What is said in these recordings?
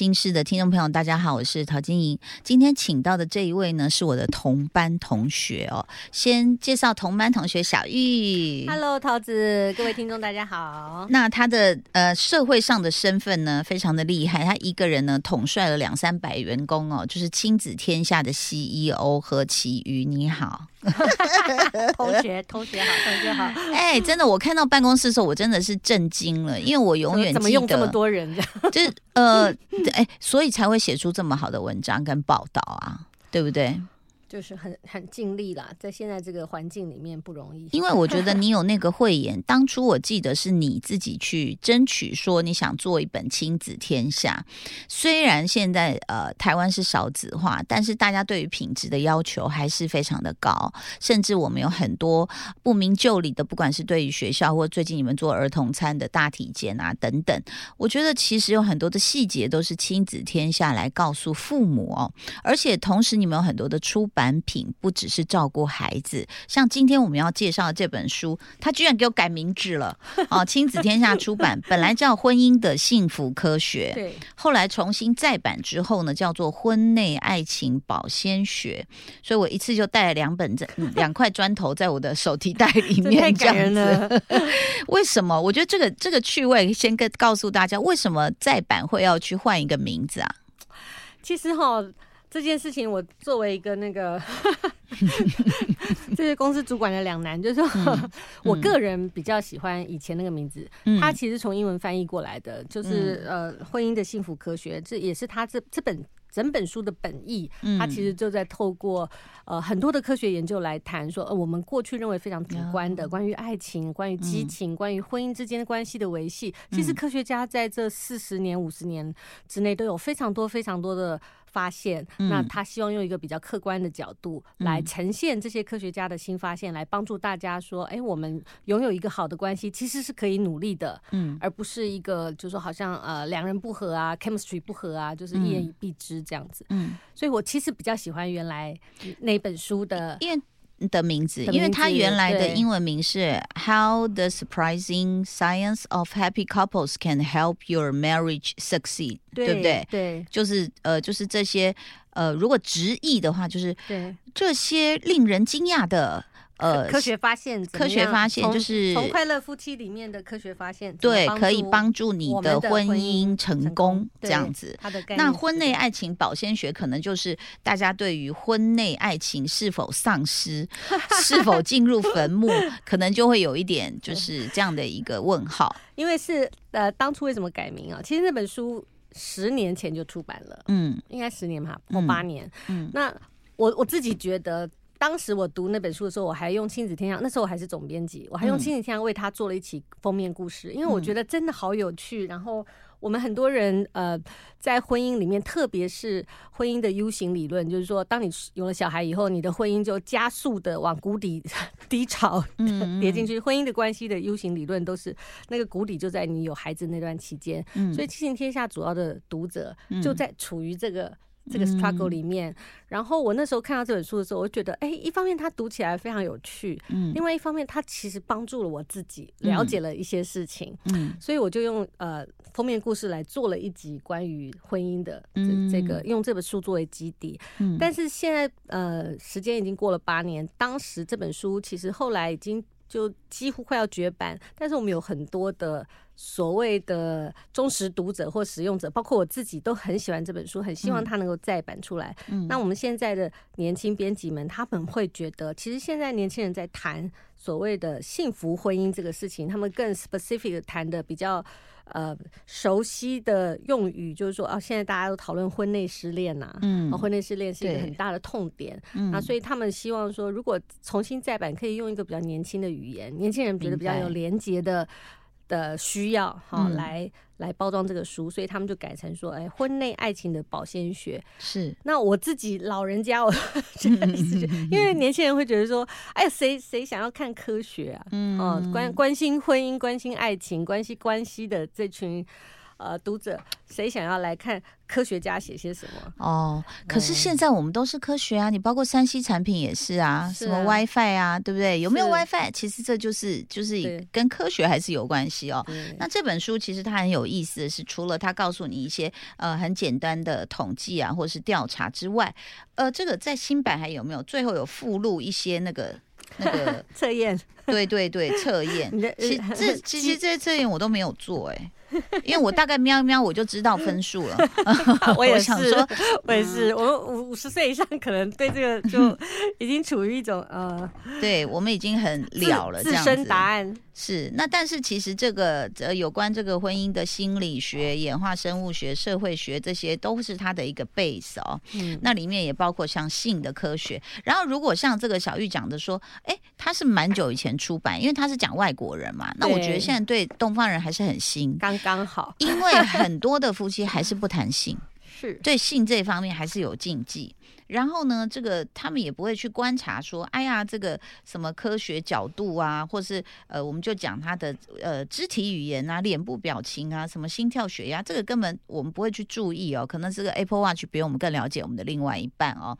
位女人心事的听众朋友，大家好，我是陶晶莹。今天请到的这一位呢，是我的同班同学哦。先介绍同班同学小玉。Hello，桃子，各位听众大家好。那他的呃社会上的身份呢，非常的厉害。他一个人呢统帅了两三百员工哦，就是亲子天下的 CEO 何其瑜。你好，同学，同学好，同学好。哎，真的，我看到办公室的时候，我真的是震惊了，因为我永远怎么用这么多人这样？就是呃，哎，所以才会写出这么好的文章跟报道啊，对不对？就是很很尽力啦，在现在这个环境里面不容易。因为我觉得你有那个慧眼，当初我记得是你自己去争取说你想做一本亲子天下。虽然现在呃台湾是少子化，但是大家对于品质的要求还是非常的高，甚至我们有很多不明就里的，不管是对于学校或最近你们做儿童餐的大体检啊等等，我觉得其实有很多的细节都是亲子天下来告诉父母哦，而且同时你们有很多的出版品，不只是照顾孩子，像今天我们要介绍的这本书，他居然给我改名字了 哦！亲子天下出版，本来叫《婚姻的幸福科学》，对，后来重新再版之后呢，叫做《婚内爱情保鲜学》，所以我一次就带了两本这嗯 两块砖头在我的手提袋里面，这样子。了。为什么？我觉得这个这个趣味，先跟告诉大家，为什么再版会要去换一个名字啊？其实哈，这件事情我作为一个那个 这些公司主管的两难，就是说、我个人比较喜欢以前那个名字，嗯。它其实从英文翻译过来的，就是、呃婚姻的幸福科学，这也是他这这本。整本书的本意，他其实就在透过呃很多的科学研究来谈说，呃，我们过去认为非常主观的关于爱情、关于激情、关于婚姻之间的关系的维系，其实科学家在这四十年、五十年之内都有非常多、非常多的发现。那他希望用一个比较客观的角度来呈现这些科学家的新发现，来帮助大家说，哎，我们拥有一个好的关系，其实是可以努力的，嗯，而不是一个就是说好像呃两人不合啊，chemistry 不合啊，就是一言以蔽之这样子。嗯，所以我其实比较喜欢原来那本书的。因为的名字，因为它原来的英文名是《How the Surprising Science of Happy Couples Can Help Your Marriage Succeed》，对不对？对就是呃，就是这些呃，如果直译的话，就是对，这些令人惊讶的呃科学发现科学发现就是从快乐夫妻里面的科学发现，对，可以帮助你的婚婚姻姻成成功这样子。那婚内爱情保鲜学可能就是大家对于婚内爱情是否丧失、是否进入坟墓，可能就会有一点就是这样的一个问号。因为是呃当初为什么改名啊？其实那本书十年前就出版了，嗯应该十年吧，或嗯八年。嗯那我我自己觉得。当时我读那本书的时候，我还用亲子天下，那时候我还是总编辑，我还用嗯亲子天下为他做了一期封面故事，因为我觉得真的好有趣。然后我们很多人呃，在婚姻里面，特别是婚姻的 U 型理论，就是说，当你有了小孩以后，你的婚姻就加速的往谷底 低潮嗯跌进去。婚姻的关系的 U 型理论都是那个谷底就在你有孩子那段期间，嗯所以亲子天下主要的读者嗯就在处于这个。这个 struggle 里面，然后我那时候看到这本书的时候，我就觉得，哎，一方面它读起来非常有趣，嗯。另外一方面它其实帮助了我自己了解了一些事情，嗯。所以我就用呃封面故事来做了一集关于婚姻的这、嗯。这个，用这本书作为基底。嗯。但是现在呃时间已经过了八年，当时这本书其实后来已经就几乎快要绝版，但是我们有很多的所谓的忠实读者或使用者，包括我自己都很喜欢这本书，很希望它能够再版出来。嗯那我们现在的年轻编辑们，他们会觉得，其实现在年轻人在谈所谓的幸福婚姻这个事情，他们更 specific 的谈的比较呃熟悉的用语，就是说啊，现在大家都讨论婚内失恋呐、嗯。啊，婚内失恋是一个很大的痛点。嗯那所以他们希望说，如果重新再版，可以用一个比较年轻的语言，年轻人觉得比较有连结的的需要，哈、嗯来来包装这个书，所以他们就改成说，哎，婚内爱情的保鲜学。是那我自己老人家，我觉得一直觉得，因为年轻人会觉得说，哎呀，谁谁想要看科学啊？嗯哦，关关心婚姻、关心爱情、关心关系的这群呃读者，谁想要来看科学家写些什么？哦，可是现在我们都是科学啊，你包括山西产品也是啊，什么 WiFi 啊，对不对？有没有 WiFi？其实这就是就是跟科学还是有关系哦。那这本书其实它很有意思的是，除了它告诉你一些呃很简单的统计啊，或者是调查之外，呃，这个在新版还有没有？最后有附录一些那个那个测验。对对对，测验。其这其实这些测验我都没有做哎。因为我大概瞄一瞄，我就知道分数了。我也想说，我也是，我五五十岁以上，可能对这个 就已经处于一种呃，对我们已经很了了，自身答案是那。但是其实这个呃，有关这个婚姻的心理学、演化生物学、社会学，这些都是它的一个 base 哦。嗯，那里面也包括像性的科学。然后如果像这个小玉讲的说，哎，他是蛮久以前出版，因为他是讲外国人嘛。那我觉得现在对东方人还是很新。刚刚好，因为很多的夫妻还是不谈性，是对性这方面还是有禁忌。然后呢，这个他们也不会去观察说，哎呀，这个什么科学角度啊，或是呃，我们就讲他的呃肢体语言啊、脸部表情啊、什么心跳血压，这个根本我们不会去注意哦。可能这个 Apple Watch 比我们更了解我们的另外一半哦。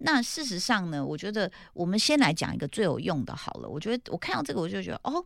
那事实上呢，我觉得我们先来讲一个最有用的好了。我觉得我看到这个，我就觉得哦。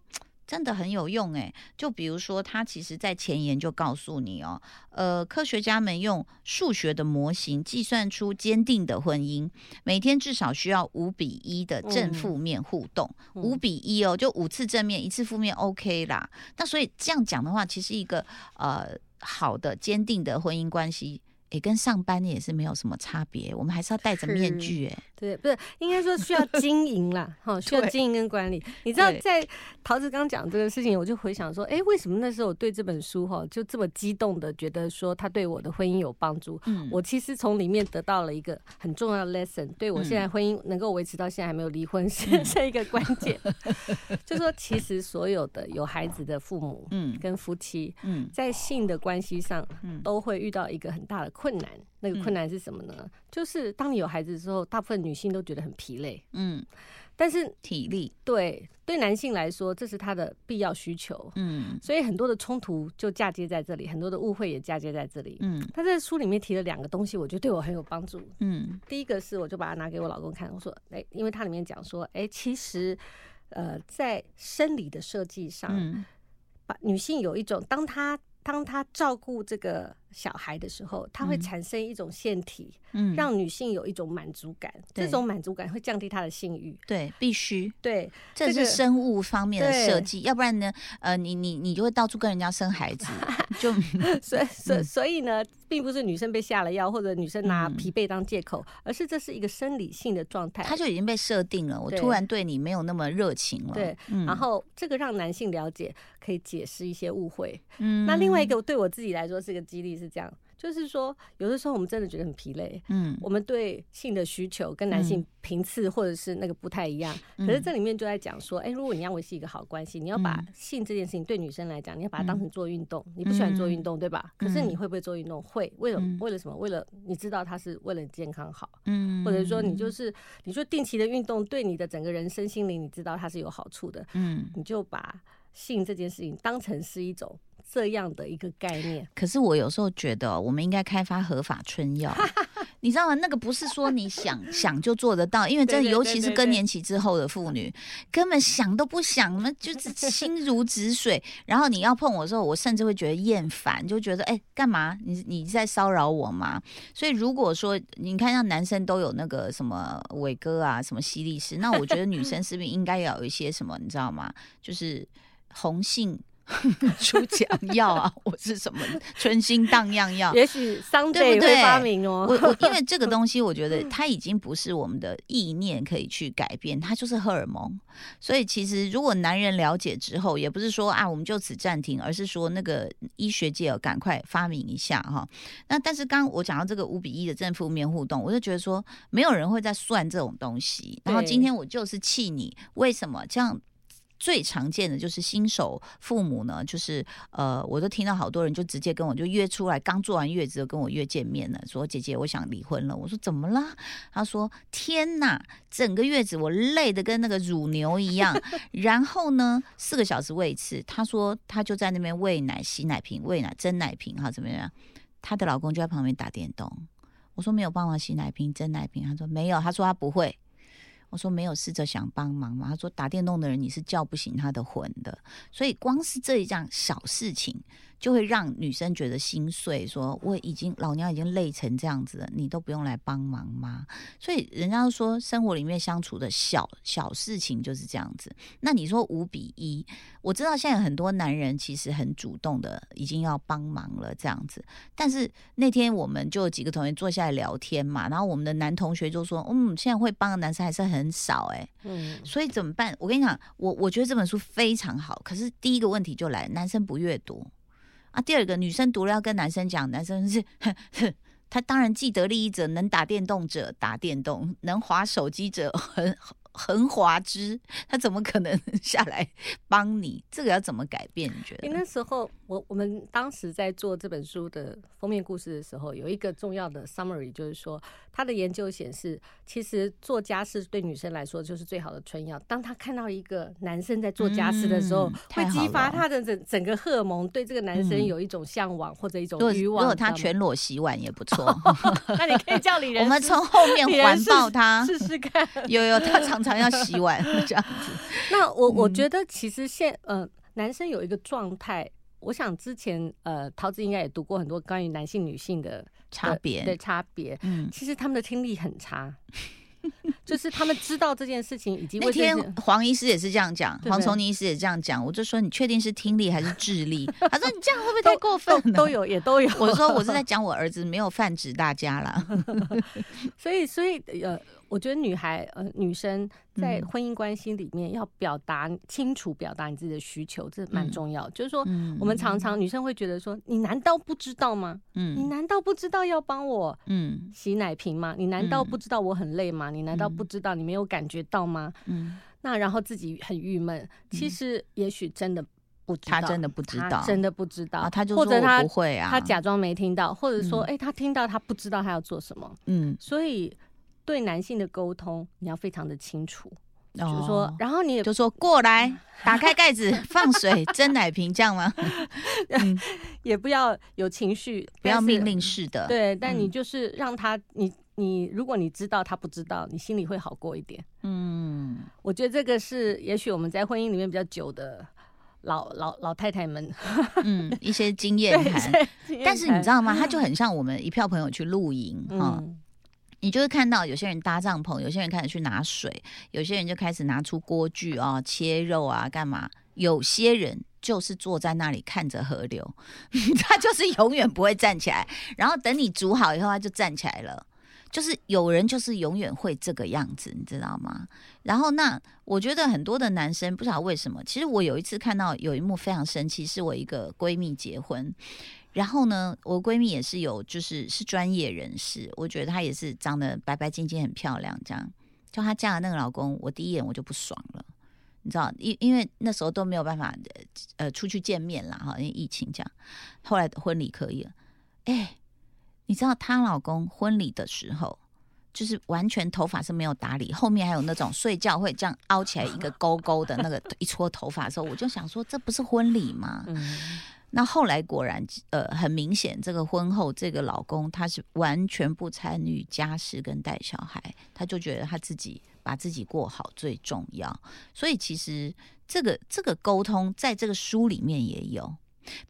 真的很有用诶，就比如说，他其实在前言就告诉你哦，呃，科学家们用数学的模型计算出坚定的婚姻，每天至少需要五比一的正负面互动，五比一哦，就五次正面，一次负面，OK 啦。那所以这样讲的话，其实一个呃好的坚定的婚姻关系。也跟上班也是没有什么差别，我们还是要戴着面具，哎，对，不是应该说需要经营啦，哈，需要经营跟管理。你知道，在桃子刚讲这个事情，我就回想说，哎，为什么那时候我对这本书哈就这么激动的，觉得说他对我的婚姻有帮助？嗯，我其实从里面得到了一个很重要的 lesson，对我现在婚姻能够维持到现在还没有离婚是 是一个关键。就说其实所有的有孩子的父母，嗯，跟夫妻，嗯，在性的关系上，嗯，都会遇到一个很大的。困难，那个困难是什么呢？就是当你有孩子之后，大部分女性都觉得很疲累，嗯，但是体力。对对男性来说，这是他的必要需求，嗯，所以很多的冲突就嫁接在这里，很多的误会也嫁接在这里，嗯。他在书里面提了两个东西，我觉得对我很有帮助，嗯。第一个是，我就把它拿给我老公看，我说，哎，因为它里面讲说，哎，其实，呃，在生理的设计上，把女性有一种，当她当他照顾这个。小孩的时候，他会产生一种腺体，嗯，让女性有一种满足感。这种满足感会降低她的性欲。对，必须。对，这是生物方面的设计。要不然呢，呃，你你你就会到处跟人家生孩子。就所以所所以呢，并不是女生被下了药，或者女生拿疲惫当借口，而是这是一个生理性的状态。它就已经被设定了。我突然对你没有那么热情了。对，然后这个让男性了解，可以解释一些误会。嗯，那另外一个对我自己来说是个激励。是这样，就是说，有的时候我们真的觉得很疲累，嗯，我们对性的需求跟男性频次或者是那个不太一样。可是这里面就在讲说，哎，如果你要维系一个好关系，你要把性这件事情对女生来讲，你要把它当成做运动。你不喜欢做运动，对吧？可是你会不会做运动？会，为了为了什么？为了你知道它是为了你健康好，嗯，或者说你就是你说定期的运动对你的整个人身心灵，你知道它是有好处的，嗯，你就把性这件事情当成是一种。这样的一个概念，可是我有时候觉得，我们应该开发合法春药，你知道吗？那个不是说你想想就做得到，因为真的尤其是更年期之后的妇女，根本想都不想，我们就是心如止水。然后你要碰我的时候，我甚至会觉得厌烦，就觉得哎，干嘛？你你在骚扰我吗？所以如果说你看，像男生都有那个什么伟哥啊，什么犀利士，那我觉得女生是不是应该要有一些什么？你知道吗？就是红杏。出奖药啊，我是什么春心荡漾药？也许商队会发明哦。我我因为 这个东西，我觉得它已经不是我们的意念可以去改变，它就是荷尔蒙。所以其实如果男人了解之后，也不是说啊我们就此暂停，而是说那个医学界赶快发明一下哈。那但是刚我讲到这个五比一的正负面互动，我就觉得说没有人会在算这种东西。然后今天我就是气你，为什么这样？最常见的就是新手父母呢，就是呃，我都听到好多人就直接跟我就约出来，刚做完月子就跟我约见面了，说姐姐我想离婚了。我说怎么啦？他说天哪，整个月子我累的跟那个乳牛一样，然后呢四个小时喂一次。他说他就在那边喂奶、洗奶瓶、喂奶、蒸奶瓶，哈怎么样？她的老公就在旁边打电动。我说没有帮忙洗奶瓶、蒸奶瓶，他说没有，他说他不会。我说没有试着想帮忙吗？他说打电动的人你是叫不醒他的魂的，所以光是这一样小事情。就会让女生觉得心碎，说我已经老娘已经累成这样子了，你都不用来帮忙吗？所以人家说生活里面相处的小小事情就是这样子。那你说五比一，我知道现在很多男人其实很主动的，已经要帮忙了这样子。但是那天我们就几个同学坐下来聊天嘛，然后我们的男同学就说：“嗯，现在会帮的男生还是很少哎。”嗯，所以怎么办？我跟你讲，我我觉得这本书非常好，可是第一个问题就来，男生不阅读。啊，第二个女生读了要跟男生讲，男生是 他当然既得利益者，能打电动者打电动，能划手机者很。横滑之，他怎么可能下来帮你？这个要怎么改变？你觉得？那时候，我我们当时在做这本书的封面故事的时候，有一个重要的 summary，就是说，他的研究显示，其实做家事对女生来说就是最好的春药。当他看到一个男生在做家事的时候，会激发他的整整个荷尔蒙，对这个男生有一种向往或者一种欲望。如果他全裸洗碗也不错，那你可以叫李仁，我们从后面环抱他试试看。有有，他常常。常要洗碗 这样子，那我我觉得其实现呃男生有一个状态，我想之前呃桃子应该也读过很多关于男性女性的差别。的差别，嗯，其实他们的听力很差。就是他们知道这件事情，以及那天黄医师也是这样讲，黄崇尼医师也这样讲，我就说你确定是听力还是智力？他说你这样会不会太过分？都 有也都有。我说我是在讲我儿子，没有泛指大家啦。所以所以呃，我觉得女孩呃女生。在婚姻关系里面，要表达清楚，表达你自己的需求，这蛮重要。就是说，我们常常女生会觉得说：“你难道不知道吗？嗯，你难道不知道要帮我嗯洗奶瓶吗？你难道不知道我很累吗？你难道不知道你没有感觉到吗？嗯，那然后自己很郁闷。其实也许真的不知道，他真的不知道，真的不知道。他就或者他不会啊，他假装没听到，或者说，哎，他听到，他不知道他要做什么。嗯，所以。对男性的沟通，你要非常的清楚，就是说，然后你也就说过来，打开盖子，放水，蒸奶瓶，这样吗？也不要有情绪，不要命令式的。对，但你就是让他，你你，如果你知道他不知道，你心里会好过一点。嗯，我觉得这个是，也许我们在婚姻里面比较久的老老老太太们，嗯，一些经 验谈。但是你知道吗？他就很像我们一票朋友去露营啊。你就会看到有些人搭帐篷，有些人开始去拿水，有些人就开始拿出锅具啊，切肉啊，干嘛？有些人就是坐在那里看着河流，他就是永远不会站起来，然后等你煮好以后，他就站起来了。就是有人就是永远会这个样子，你知道吗？然后那我觉得很多的男生不知道为什么，其实我有一次看到有一幕非常生气，是我一个闺蜜结婚。然后呢，我闺蜜也是有，就是是专业人士，我觉得她也是长得白白净净、很漂亮。这样，就她嫁的那个老公，我第一眼我就不爽了，你知道，因因为那时候都没有办法呃出去见面啦，哈，因为疫情这样。后来婚礼可以了，哎，你知道她老公婚礼的时候，就是完全头发是没有打理，后面还有那种睡觉会这样凹起来一个勾勾的那个一撮头发的时候，我就想说，这不是婚礼吗？那后来果然，呃，很明显，这个婚后这个老公他是完全不参与家事跟带小孩，他就觉得他自己把自己过好最重要。所以其实这个这个沟通在这个书里面也有，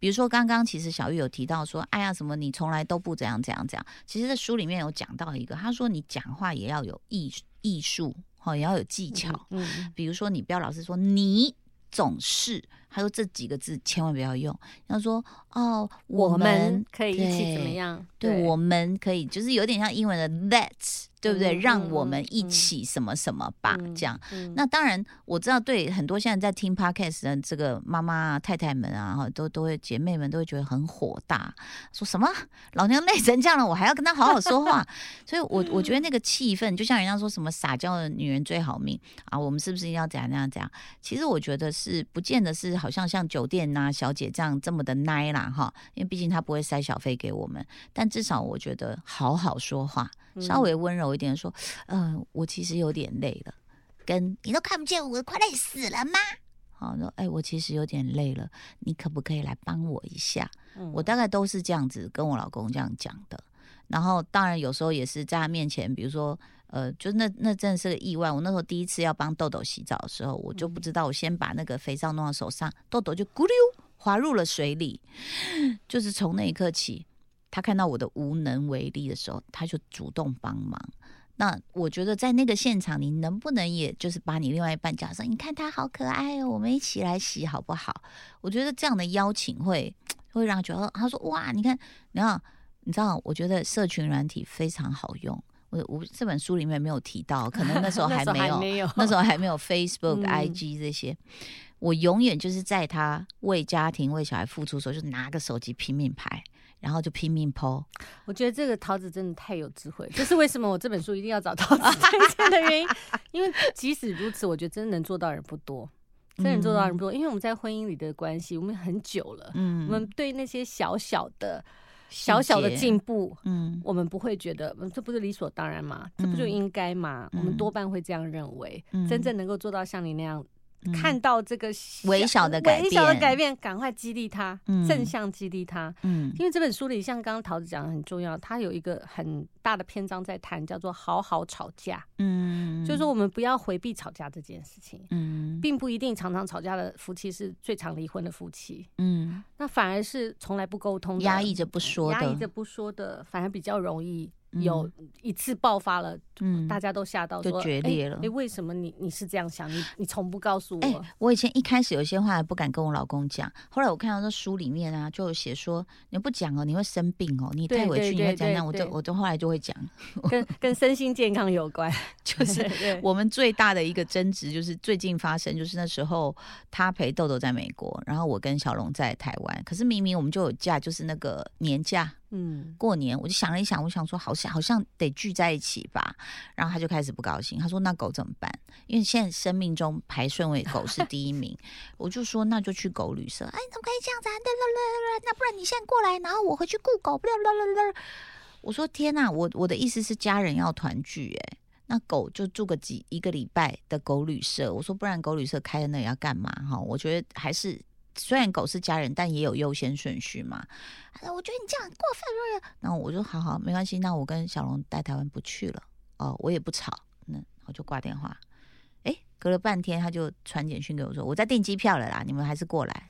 比如说刚刚其实小玉有提到说，哎呀，什么你从来都不怎样怎样怎样。其实，在书里面有讲到一个，他说你讲话也要有艺艺术，哦，也要有技巧。嗯，比如说你不要老是说你。总是，他说这几个字千万不要用。他说：“哦，我们可以一起怎么样？对，我们可以，就是有点像英文的 let's 对不对？嗯让嗯我们一嗯起什么什么吧，嗯这样。嗯那当然，我知道对很多现在在听 podcast 的这个妈妈啊、太太们啊，哈，都都会姐妹们都会觉得很火大，说什么老娘累成这样了，我还要跟她好好说话。所以我我觉得那个气氛，就像人家说什么撒娇的女人最好命啊，我们是不是要怎样怎样怎样？其实我觉得是不见得是好像像酒店呐、小姐这样这么的奶啦哈，因为毕竟她不会塞小费给我们，但至少我觉得好好说话，稍微温柔一点说，嗯、我其实有点累了。跟你都看不见我，快累死了吗？好，说哎，我其实有点累了，你可不可以来帮我一下？嗯我大概都是这样子跟我老公这样讲的。然后当然有时候也是在他面前，比如说呃，就那那真的是个意外。我那时候第一次要帮豆豆洗澡的时候，我就不知道，我先把那个肥皂弄到手上，豆豆就咕溜滑入了水里。就是从那一刻起，他看到我的无能为力的时候，他就主动帮忙。那我觉得在那个现场，你能不能也就是把你另外一半叫上？你看他好可爱哦，我们一起来洗好不好？我觉得这样的邀请会会让他觉得，他说哇，你看，你看，你知道，我觉得社群软体非常好用。我我这本书里面没有提到，可能那时候 还没有，没有那时候还没有 Facebook、嗯 IG 这些。我永远就是在他为家庭、为小孩付出的时候，就拿个手机拼命拍，然后就拼命 PO。我觉得这个桃子真的太有智慧，这是为什么我这本书一定要找桃子推荐的原因。因为即使如此，我觉得真的能做到的人不多，真的能做到的人不多。因为我们在婚姻里的关系，我们很久了，嗯我们对那些小小的、小小的进步，嗯我们不会觉得，嗯这不是理所当然吗？这不就嗯应该吗？我们多半会这样认为。嗯真正能够做到像你那样，嗯看到这个微小的改微小的变改变，赶快激励他，嗯。正向激励他。嗯。因为这本书里，像刚刚桃子讲的很重要，它有一个很大的篇章在谈，叫做“好好吵架”，嗯，就是说我们不要回避吵架这件事情，嗯。并不一定常常吵架的夫妻是最常离婚的夫妻，嗯。那反而是从来不沟通的、压抑着不说的，压抑着不说的，反而比较容易嗯有一次爆发了，嗯大家都吓到就说决裂了哎、诶为什么你你是这样想？你你从不告诉我。哎、我以前一开始有些话还不敢跟我老公讲，后来我看到这书里面啊，就有写说你不讲哦，你会生病哦，你太委屈，你会怎样？我就我就后来就会讲，跟 跟身心健康有关，就是我们最大的一个争执就是最近发生，就是那时候他陪豆豆在美国，然后我跟小龙在台湾，可是明明我们就有假，就是那个年假。嗯过年，我就想了一想，我想说好像好像得聚在一起吧，然后他就开始不高兴，他说那狗怎么办？因为现在生命中排顺位狗是第一名，我就说那就去狗旅社。哎，怎么可以这样子啊？啦啦啦啦，那不然你现在过来，然后我回去雇狗。啦啦啦啦。我说天呐，我我的意思是家人要团聚，哎，那狗就住个几一个礼拜的狗旅社。我说不然狗旅社开在那里要干嘛？哈，我觉得还是。虽然狗是家人，但也有优先顺序嘛。啊：“我觉得你这样过分了。”然后我说：“好好，没关系，那我跟小龙带台湾不去了。哦，我也不吵。那我就挂电话。哎，隔了半天，他就传简讯给我说：“我在订机票了啦，你们还是过来。”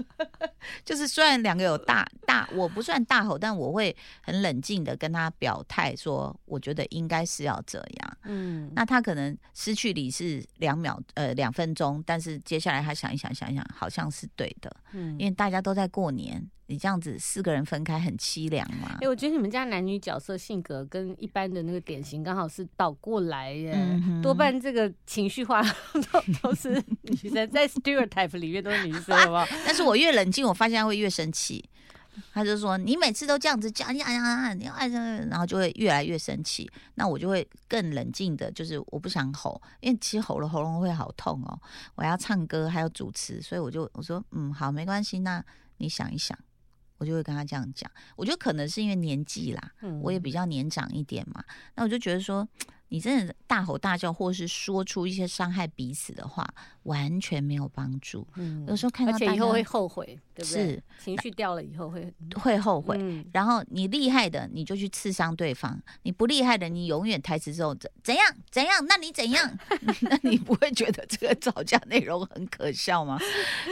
就是虽然两个有大大，我不算大吼，但我会很冷静的跟他表态说，我觉得应该是要这样。嗯，那他可能失去理智两秒，呃，两分钟，但是接下来他想一想，想一想，好像是对的，嗯因为大家都在过年，你这样子四个人分开很凄凉嘛哎、。我觉得你们家男女角色性格跟一般的那个典型刚好是倒过来耶，嗯多半这个情绪化 都都是女生，在 stereotype 里面都是女生，好不好？但是我越冷静，我发现他会越生气。他就说：“你每次都这样子讲，呀呀呀，你爱然后就会越来越生气。那我就会更冷静的，就是我不想吼，因为其实吼了喉咙会好痛哦。我要唱歌还有主持，所以我就我说嗯好没关系，那你想一想，我就会跟他这样讲。我觉得可能是因为年纪啦，嗯我也比较年长一点嘛，那我就觉得说，你真的大吼大叫，或是说出一些伤害彼此的话，完全没有帮助。嗯有时候看到而且以后会后悔，对不对？是情绪掉了以后会会后悔。嗯然后你厉害的，你就去刺伤对方；你不厉害的，你永远台词之后怎怎样怎样？那你怎样？那你不会觉得这个 吵架内容很可笑吗？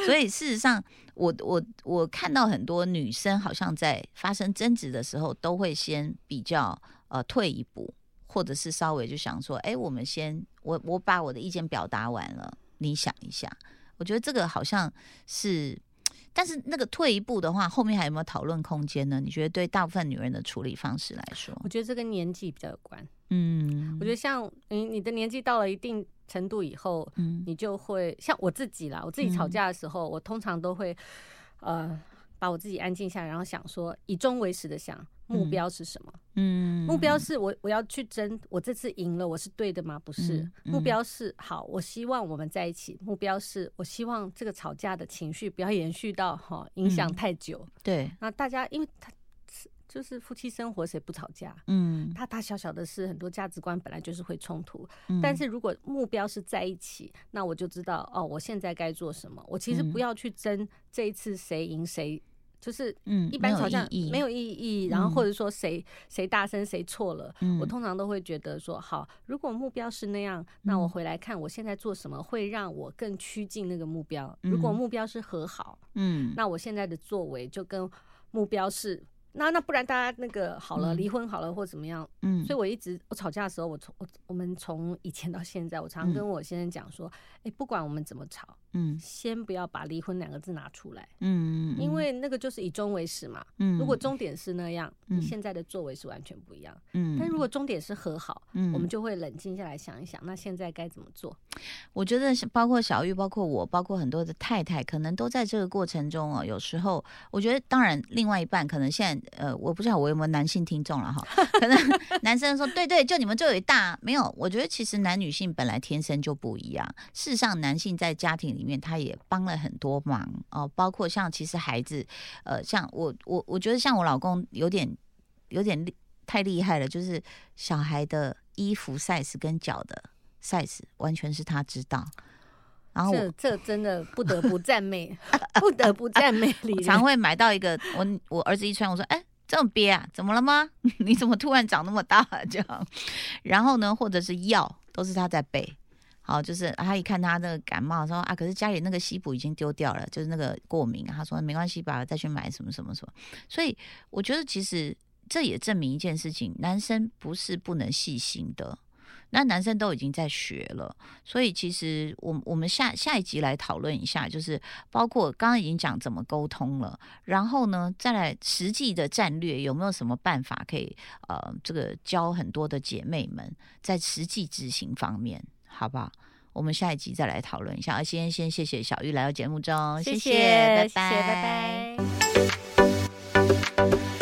所以事实上，我我我看到很多女生好像在发生争执的时候，都会先比较呃退一步，或者是稍微就想说，哎，我们先我我把我的意见表达完了，你想一下。我觉得这个好像是但是那个退一步的话，后面还有没有讨论空间呢？你觉得对大部分女人的处理方式来说，我觉得这跟年纪比较有关。嗯我觉得像你你的年纪到了一定程度以后，嗯你就会像我自己啦，我自己吵嗯架的时候，我通常都会呃把我自己安静下来，然后想说以终为始的想目嗯标是什么。嗯目标是我我要去争，我这次赢了，我是对的吗？不是，嗯嗯目标是好，我希望我们在一起。目标是我希望这个吵架的情绪不要延续到哈影响嗯太久。对，那大家因为就是夫妻生活，谁不吵架？嗯，大大小小的事，很多价值观本来就是会冲突。嗯但是如果目标是在一起，那我就知道哦，我现在该做什么。我其实嗯不要去争这一次谁赢谁，就是嗯一般吵架没有意义。然后嗯或者说谁谁大声谁错了，嗯我通常都会觉得说，好，如果目标是那样，那我嗯回来看我现在做什么会让我更趋近那个目标。如果嗯目标是和好，嗯那我现在的作为就跟目标是。那那不然大家那个好了，嗯离婚好了或怎么样？嗯，所以我一直我吵架的时候，我从我我们从以前到现在，我常嗯跟我先生讲说，哎、不管我们怎么吵，嗯先不要把离婚两个字拿出来，嗯，因为那个就是以终为始嘛。嗯如果终点是那样，你嗯现在的作为是完全不一样。嗯，但如果终点是和好，嗯我们就会冷静下来想一想，那现在该怎么做？我觉得包括小玉，包括我，包括很多的太太，可能都在这个过程中哦。有时候，我觉得当然，另外一半可能现在呃，我不知道我有没有男性听众了哈。可能男生说对对，就你们最伟大。没有，我觉得其实男女性本来天生就不一样。事实上，男性在家庭里面他也帮了很多忙哦，包括像其实孩子，呃，像我我我觉得像我老公有点有点厉太厉害了，就是小孩的衣服 size 跟脚的 size 完全是他知道。然后这这真的不得不赞美，不得不赞美常会买到一个，我我儿子一穿，我说，哎、这么憋啊？怎么了吗？你怎么突然长那么大、这样，然后呢，或者是药都是他在备。好，就是他一看他那个感冒，说啊，可是家里那个西补已经丢掉了，就是那个过敏。他说没关系吧，再去买什么什么什么。所以我觉得其实这也证明一件事情：男生不是不能细心的。那男生都已经在学了，所以其实我我们下下一集来讨论一下，就是包括刚刚已经讲怎么沟通了，然后呢，再来实际的战略有没有什么办法可以呃，这个教很多的姐妹们在实际执行方面，好不好？我们下一集再来讨论一下。呃，先先谢谢小玉来到节目中，谢谢，拜拜，拜拜。